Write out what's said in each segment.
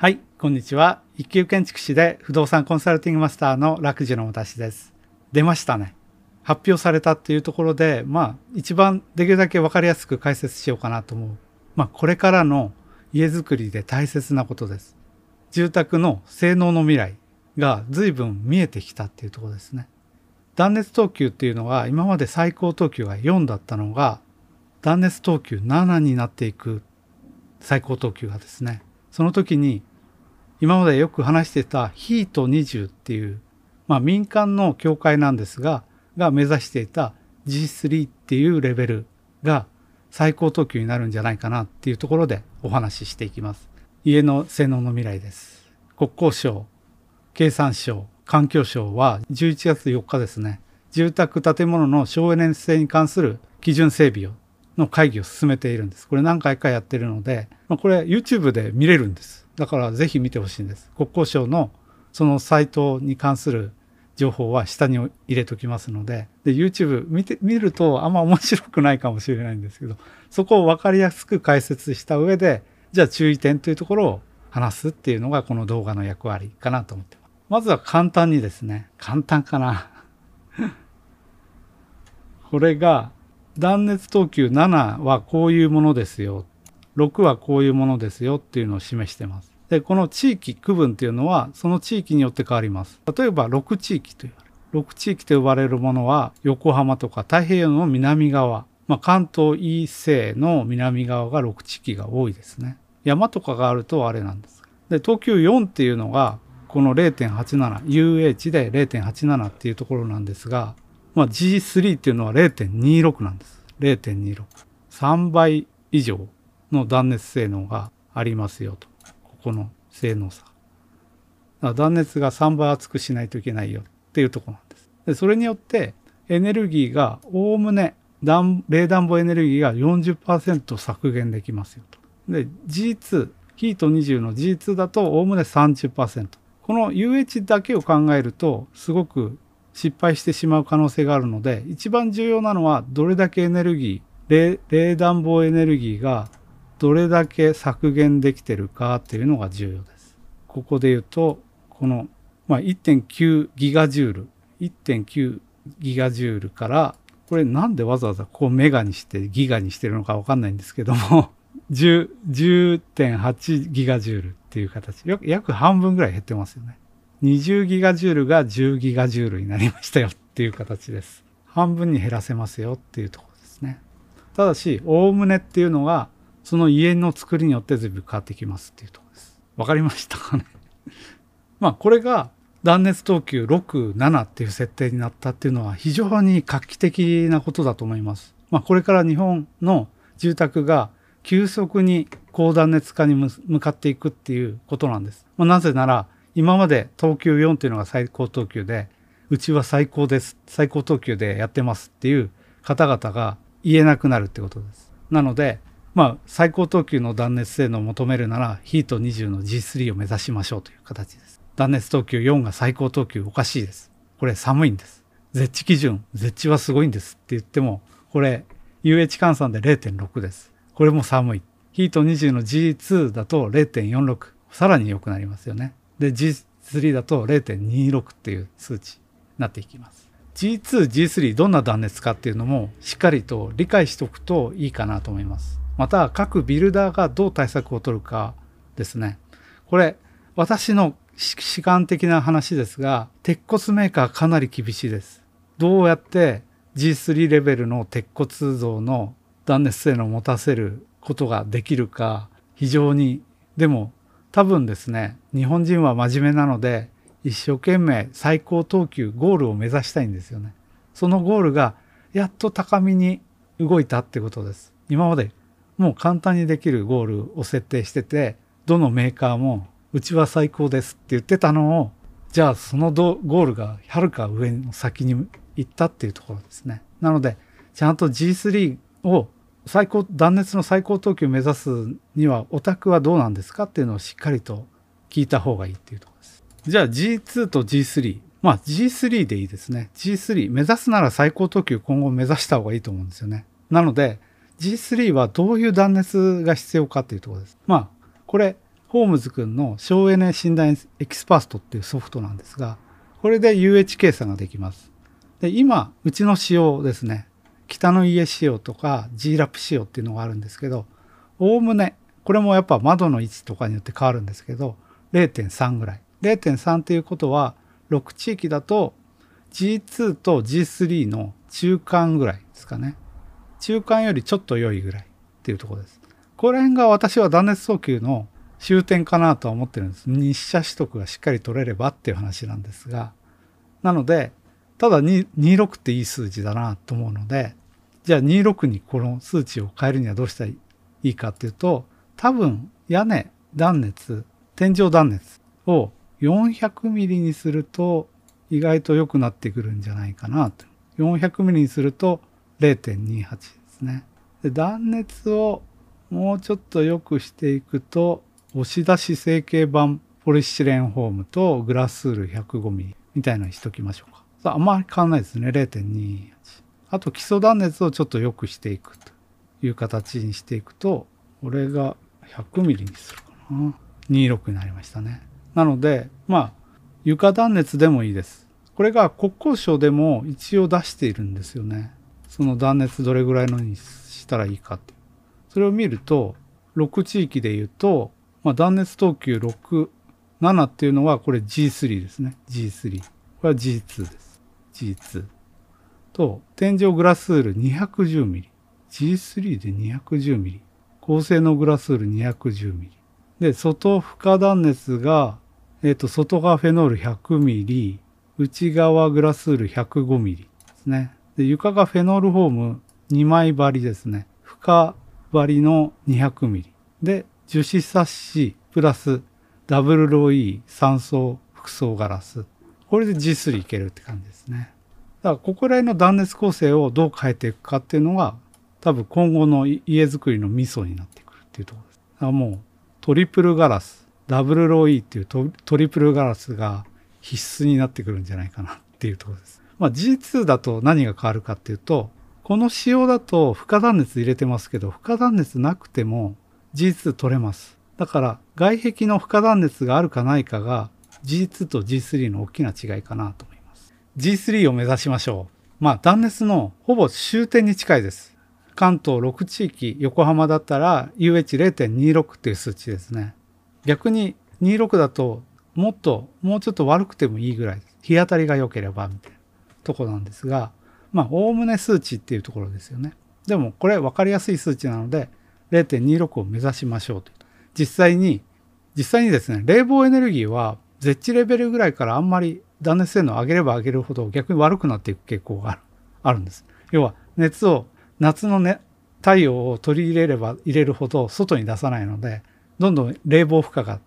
はい、こんにちは。一級建築士で不動産コンサルティングマスターの楽寿の私です。出ましたね。発表されたっていうところで、まあ、一番できるだけ分かりやすく解説しようかなと思う。まあ、これからの家づくりで大切なことです。住宅の性能の未来が随分見えてきたっていうところですね。断熱等級っていうのは今まで最高等級が4だったのが断熱等級7になっていく最高等級がですねその時に今までよく話してたヒート20っていう、まあ、民間の協会なんですがが目指していた G3 っていうレベルが最高等級になるんじゃないかなっていうところでお話ししていきます。家の性能の未来です。国交省経産省環境省は11月4日ですね住宅建物の省エネ性に関する基準整備をの会議を進めているんです。これ何回かやってるので、まあ、これ YouTube で見れるんです。だからぜひ見てほしいんです。国交省のそのサイトに関する情報は下に入れときますので。で YouTube 見て見るとあんま面白くないかもしれないんですけどそこを分かりやすく解説した上でじゃあ注意点というところを話すっていうのがこの動画の役割かなと思ってます。まずは簡単にですね。簡単かな。これが断熱等級7はこういうものですよ。6はこういうものですよっていうのを示してます。でこの地域区分っていうのはその地域によって変わります。例えば6地域と言われる6地域と呼ばれるものは横浜とか太平洋の南側、まあ、関東以西の南側が6地域が多いですね。山とかがあるとあれなんです。で等級4っていうのがこの 0.87UH で0.87っていうところなんですが、まあ、G3 っていうのは0.26なんです。0.26 3倍以上。の断熱性能がありますよと。ここの性能差。断熱が3倍厚くしないといけないよっていうとこなんです。でそれによってエネルギーがおおむね冷暖房エネルギーが40%削減できますよと。で G2 ヒート20の G2 だとおおむね30%この UH だけを考えるとすごく失敗してしまう可能性があるので一番重要なのはどれだけエネルギー冷暖房エネルギーがどれだけ削減できてるかっていうのが重要です。ここで言うとこの、まあ、1.9ギガジュール1.9ギガジュールからこれなんでわざわざこうメガにしてギガにしてるのかわかんないんですけども 10.8ギガジュールっていう形約半分ぐらい減ってますよね。20ギガジュールが10ギガジュールになりましたよっていう形です。半分に減らせますよっていうところですね。ただし、おおむねっていうのが、その家の作りによって随分変わってきますっていうところです。わかりましたかね？まあ、これが断熱等級6、7っていう設定になったっていうのは非常に画期的なことだと思います。まあ、これから日本の住宅が急速に高断熱化に向かっていくっていうことなんです。まあ、なぜなら、今まで等級4っていうのが最高等級で、うちは最高です、最高等級でやってますっていう方々が言えなくなるってことです。なので、まあ、最高等級の断熱性能を求めるなら、ヒート20の G3 を目指しましょうという形です。断熱等級4が最高等級おかしいです。これ寒いんです。絶地基準、絶地はすごいんですって言っても、これ UH 換算で0.6です。これも寒い。ヒート20の G2 だと0.46。さらに良くなりますよね。で G3 だと0.26っていう数値になっていきます。G2、G3 どんな断熱かっていうのもしっかりと理解しておくといいかなと思います。また各ビルダーがどう対策を取るかですね。これ私の主観的な話ですが鉄骨メーカーかなり厳しいです。どうやって G3 レベルの鉄骨造の断熱性能を持たせることができるか非常にでも多分ですね日本人は真面目なので一生懸命最高等級ゴールを目指したいんですよねそのゴールがやっと高みに動いたってことです今までもう簡単にできるゴールを設定しててどのメーカーもうちは最高ですって言ってたのをじゃあそのゴールがはるか上の先に行ったっていうところですねなのでちゃんと G3 を最高断熱の最高等級を目指すにはお宅はどうなんですかっていうのをしっかりと聞いた方がいいっていうところです。じゃあ G2 と G3 まあ G3 でいいですね G3 目指すなら最高等級今後目指した方がいいと思うんですよね。なので G3 はどういう断熱が必要かっていうところです。まあこれホームズ君の省エネ診断エキスパートっていうソフトなんですが、これで UH 計算ができます。で、今、うちの仕様ですね。北の家仕様とか G ラップ仕様っていうのがあるんですけど、おおむね、これもやっぱ窓の位置とかによって変わるんですけど、0.3ぐらい。0.3っていうことは、6地域だと G2 と G3 の中間ぐらいですかね。中間よりちょっと良いぐらいっていうところです。この辺が私は断熱訴求の終点かなとは思ってるんです。日射取得がしっかり取れればっていう話なんですが。なので、ただ26っていい数字だなと思うので、じゃあ26にこの数値を変えるにはどうしたらいいかっていうと、多分屋根断熱、天井断熱を400ミリにすると意外と良くなってくるんじゃないかなと。400ミリにすると0.28ですね。で断熱をもうちょっと良くしていくと押し出し成形板ポリシレンフォームとグラスール105ミリみたいなのにしときましょうか。あんまり変わんないですね。0.28。あと基礎断熱をちょっと良くしていくという形にしていくと、これが100ミリにするかな。26になりましたね。なので、まあ、床断熱でもいいです。これが国交省でも一応出しているんですよね。その断熱どれぐらいのにしたらいいかって。それを見ると、6地域で言うと、まあ、断熱等級6、7っていうのはこれ G3 ですね。G3。これは G2 です。G2。と、天井グラスール 210mm。G3 で 210mm。高性能グラスール 210mm。で、外負荷断熱が、えっ、ー、と、外側フェノール 100mm、内側グラスール 105mm ですね。で、床がフェノールフォーム2枚張りですね。負荷張りの 200mm。で、樹脂サッシプラスダブルロー3層複層ガラス。これで G3 いけるって感じですね。だからここら辺の断熱構成をどう変えていくかっていうのが多分今後の家づくりのミソになってくるっていうところです。だからもうトリプルガラス、ダブルローっていうトリプルガラスが必須になってくるんじゃないかなっていうところです。まあ G2 だと何が変わるかっていうと、この仕様だと負荷断熱入れてますけど、負荷断熱なくても G2 取れます。だから外壁の負荷断熱があるかないかが G2 と G3 の大きな違いかなと思います。G3 を目指しましょう。まあ断熱のほぼ終点に近いです。関東6地域、横浜だったら UH0.26 っていう数値ですね。逆に26だともっと、もうちょっと悪くてもいいぐらい日当たりが良ければみたいなとこなんですが、まあ、おおむね数値っていうところですよね。でもこれ分かりやすい数値なので、0.26を目指しましょうと。実際に、実際にですね、冷房エネルギーは絶地レベルぐらいからあんまり断熱性能を上げれば上げるほど逆に悪くなっていく傾向があるんです。要は熱を夏のね、太陽を取り入れれば入れるほど外に出さないので、どんどん冷房負荷が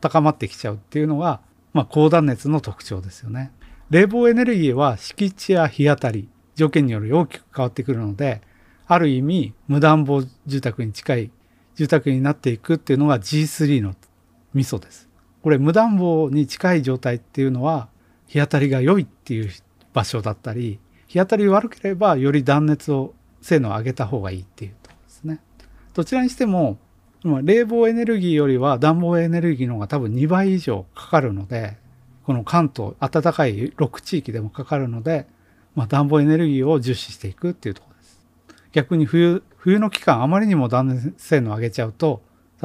高まってきちゃうっていうのが、まあ、高断熱の特徴ですよね。冷房エネルギーは敷地や日当たり、条件により大きく変わってくるので、ある意味無暖房住宅に近い住宅になっていくっていうのが G3 のミソです。これ無暖房に近い状態っていうのは日当たりが良いっていう場所だったり、日当たり悪ければより断熱を性能を上げた方がいいっていうとこですね。どちらにしても、冷房エネルギーよりは暖房エネルギーの方が多分2倍以上かかるので、この関東、暖かい6地域でもかかるので、まあ、暖房エネルギーを重視していくっていうところです。逆に冬、冬の期間あまりにも断熱性能を上げちゃうと、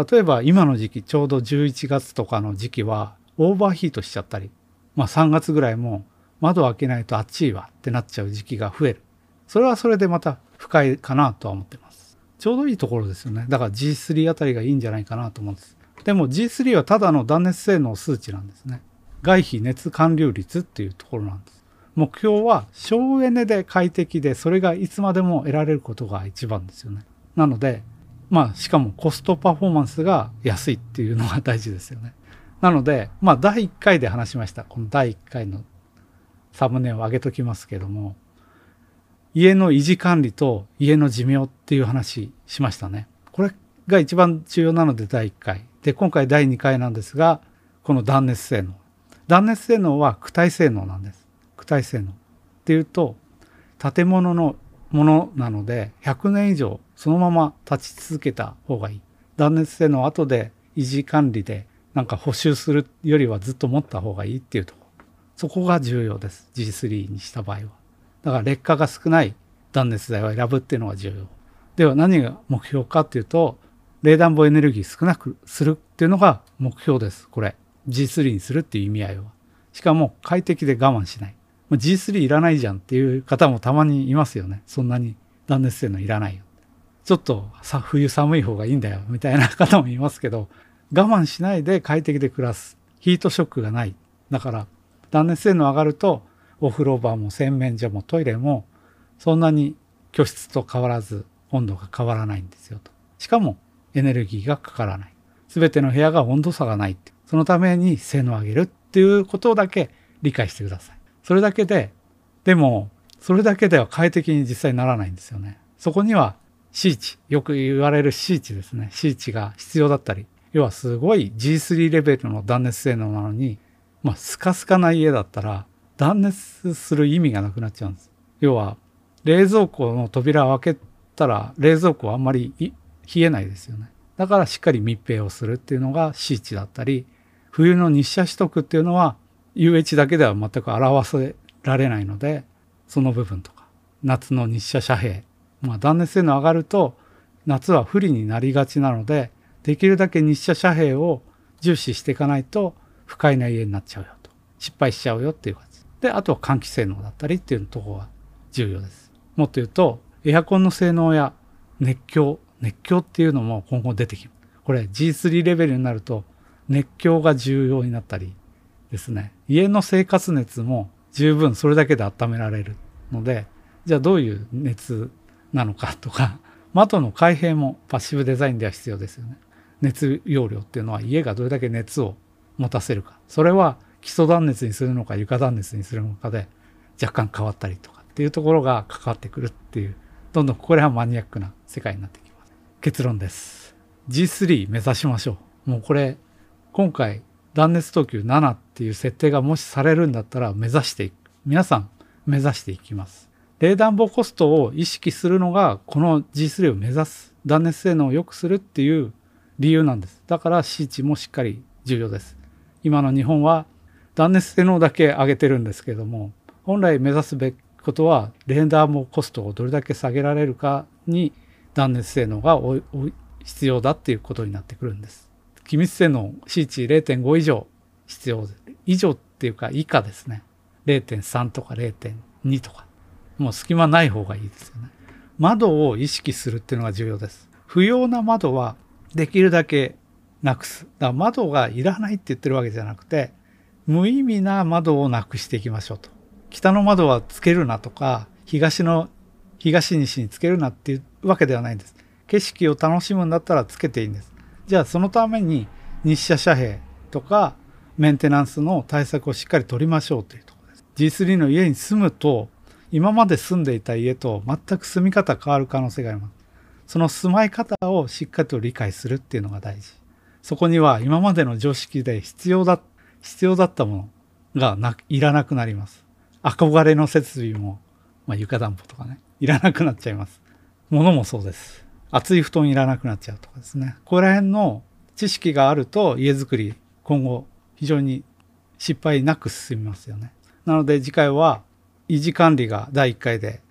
例えば今の時期、ちょうど11月とかの時期はオーバーヒートしちゃったり、まあ3月ぐらいも窓を開けないと暑いわってなっちゃう時期が増える。それはそれでまた不快かなとは思ってます。ちょうどいいところですよね。だから G3 あたりがいいんじゃないかなと思うんです。でも G3 はただの断熱性能数値なんですね。外皮熱還流率っていうところなんです。目標は省エネで快適でそれがいつまでも得られることが一番ですよね。なので、まあしかもコストパフォーマンスが安いっていうのが大事ですよね。なので、まあ第1回で話しました。この第1回のサムネを上げときますけども、家の維持管理と家の寿命っていう話しましたね。これが一番重要なので第1回。で、今回第2回なんですが、この断熱性能。断熱性能は躯体性能なんです。躯体性能。っていうと、建物のものなので、100年以上そのまま立ち続けた方がいい。断熱性能後で維持管理でなんか補修するよりはずっと持った方がいいっていうとこ。そこが重要です。G3 にした場合は。だから劣化が少ない断熱材を選ぶっていうのが重要。では何が目標かっていうと、冷暖房エネルギー少なくするっていうのが目標です。これ。G3 にするっていう意味合いは。しかも快適で我慢しない。G3 いらないじゃんっていう方もたまにいますよね。そんなに断熱性のいらないよ。ちょっとさ冬寒い方がいいんだよみたいな方もいますけど、我慢しないで快適で暮らす。ヒートショックがない。だから断熱性能上がるとお風呂場も洗面所もトイレもそんなに居室と変わらず温度が変わらないんですよと。しかもエネルギーがかからない。すべての部屋が温度差がないって。そのために性能を上げるっていうことだけ理解してください。それだけで、でも、それだけでは快適に実際にならないんですよね。そこには、シーチ、よく言われるシーチですね。シーチが必要だったり、要はすごい G3 レベルの断熱性能なのに、まあ、スカスカな家だったら、断熱する意味がなくなっちゃうんです。要は、冷蔵庫の扉を開けたら、冷蔵庫はあんまり冷えないですよね。だからしっかり密閉をするっていうのがシーチだったり、冬の日射取得っていうのは UH だけでは全く表せられないので、その部分とか、夏の日射遮蔽、まあ断熱性能上がると夏は不利になりがちなので、できるだけ日射遮蔽を重視していかないと不快な家になっちゃうよと。失敗しちゃうよっていう感じ。で、あとは換気性能だったりっていうところが重要です。もっと言うと、エアコンの性能や熱狂、熱狂っていうのも今後出てきます。これ G3 レベルになると熱狂が重要になったりですね、家の生活熱も十分それだけで温められるので、じゃあどういう熱なのかとか、窓の開閉もパッシブデザインでは必要ですよね。熱容量っていうのは家がどれだけ熱を持たせるか。それは基礎断熱にするのか床断熱にするのかで若干変わったりとかっていうところが関わってくるっていう、どんどんこれはマニアックな世界になってきます。結論です。G3 目指しましょう。もうこれ、今回断熱等級7っていう設定がもしされるんだったら目指していく。皆さん目指していきます。冷暖房コストを意識するのがこの G3 を目指す断熱性能を良くするっていう理由なんです。だから C 値もしっかり重要です。今の日本は断熱性能だけ上げてるんですけども本来目指すべきことは冷暖房コストをどれだけ下げられるかに断熱性能が必要だっていうことになってくるんです。気密性能 C 値0.5以上必要以上っていうか以下ですね。0.3とか0.2とか。もう隙間ない方がいいですよね。窓を意識するっていうのが重要です。不要な窓はできるだけなくす。だから窓がいらないって言ってるわけじゃなくて、無意味な窓をなくしていきましょうと。北の窓はつけるなとか、東の、東西につけるなっていうわけではないんです。景色を楽しむんだったらつけていいんです。じゃあそのために日射遮蔽とかメンテナンスの対策をしっかり取りましょうというところです。G3 の家に住むと今まで住んでいた家と全く住み方変わる可能性があります。その住まい方をしっかりと理解するっていうのが大事。そこには今までの常識で必要だ、必要だったものがないらなくなります。憧れの設備も、まあ、床暖房とかね、いらなくなっちゃいます。物もそうです。厚い布団いらなくなっちゃうとかですね。ここら辺の知識があると家づくり今後非常に失敗なく進みますよね。なので次回は維持管理が第1回で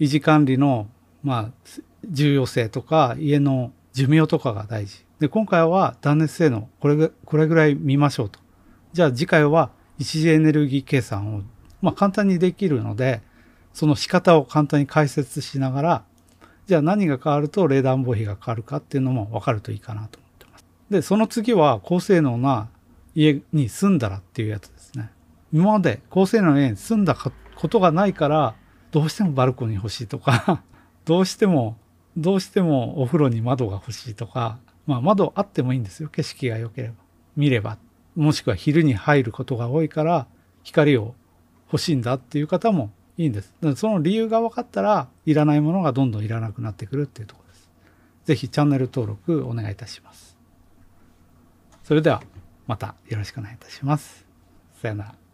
維持管理のまあ重要性とか家の寿命とかが大事。で今回は断熱性能これこれぐらい見ましょうと。じゃあ次回は一時エネルギー計算をまあ簡単にできるのでその仕方を簡単に解説しながらじゃあ何が変わると冷暖房費が変わるかっていうのも分かるといいかなと思ってます。で、その次は高性能な家に住んだらっていうやつですね。今まで高性能な家に住んだことがないから、どうしてもバルコニー欲しいとか どうしても、どうしてもお風呂に窓が欲しいとか、まあ窓あってもいいんですよ。景色が良ければ。見れば。もしくは昼に入ることが多いから光を欲しいんだっていう方もいいんです。その理由が分かったら、いらないものがどんどんいらなくなってくるっていうところです。ぜひチャンネル登録お願いいたします。それでは、またよろしくお願いいたします。さよなら。